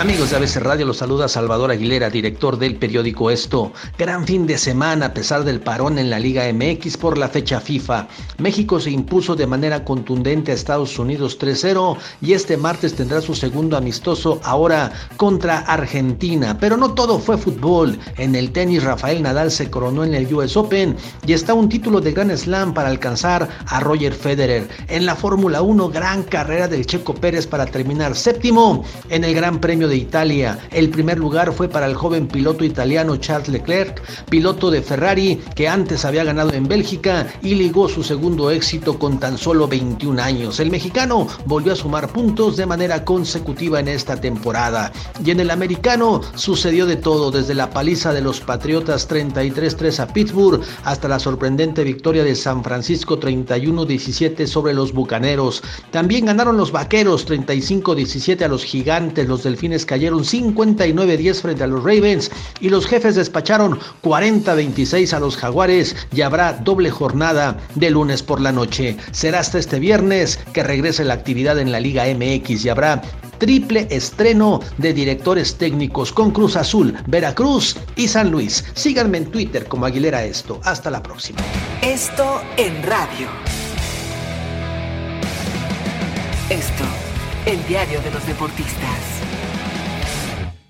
Amigos de ABC Radio, los saluda Salvador Aguilera, director del periódico Esto. Gran fin de semana a pesar del parón en la Liga MX por la fecha FIFA. México se impuso de manera contundente a Estados Unidos 3-0 y este martes tendrá su segundo amistoso ahora contra Argentina. Pero no todo fue fútbol. En el tenis Rafael Nadal se coronó en el US Open y está un título de Gran Slam para alcanzar a Roger Federer. En la Fórmula 1, gran carrera del Checo Pérez para terminar séptimo en el Gran Premio de Italia. El primer lugar fue para el joven piloto italiano Charles Leclerc, piloto de Ferrari que antes había ganado en Bélgica y ligó su segundo éxito con tan solo 21 años. El mexicano volvió a sumar puntos de manera consecutiva en esta temporada. Y en el americano sucedió de todo, desde la paliza de los Patriotas 33-3 a Pittsburgh hasta la sorprendente victoria de San Francisco 31-17 sobre los Bucaneros. También ganaron los Vaqueros 35-17 a los Gigantes, los Delfines cayeron 59-10 frente a los Ravens y los jefes despacharon 40-26 a los Jaguares y habrá doble jornada de lunes por la noche. Será hasta este viernes que regrese la actividad en la Liga MX y habrá triple estreno de directores técnicos con Cruz Azul, Veracruz y San Luis. Síganme en Twitter como Aguilera Esto. Hasta la próxima. Esto en radio. Esto, el diario de los deportistas.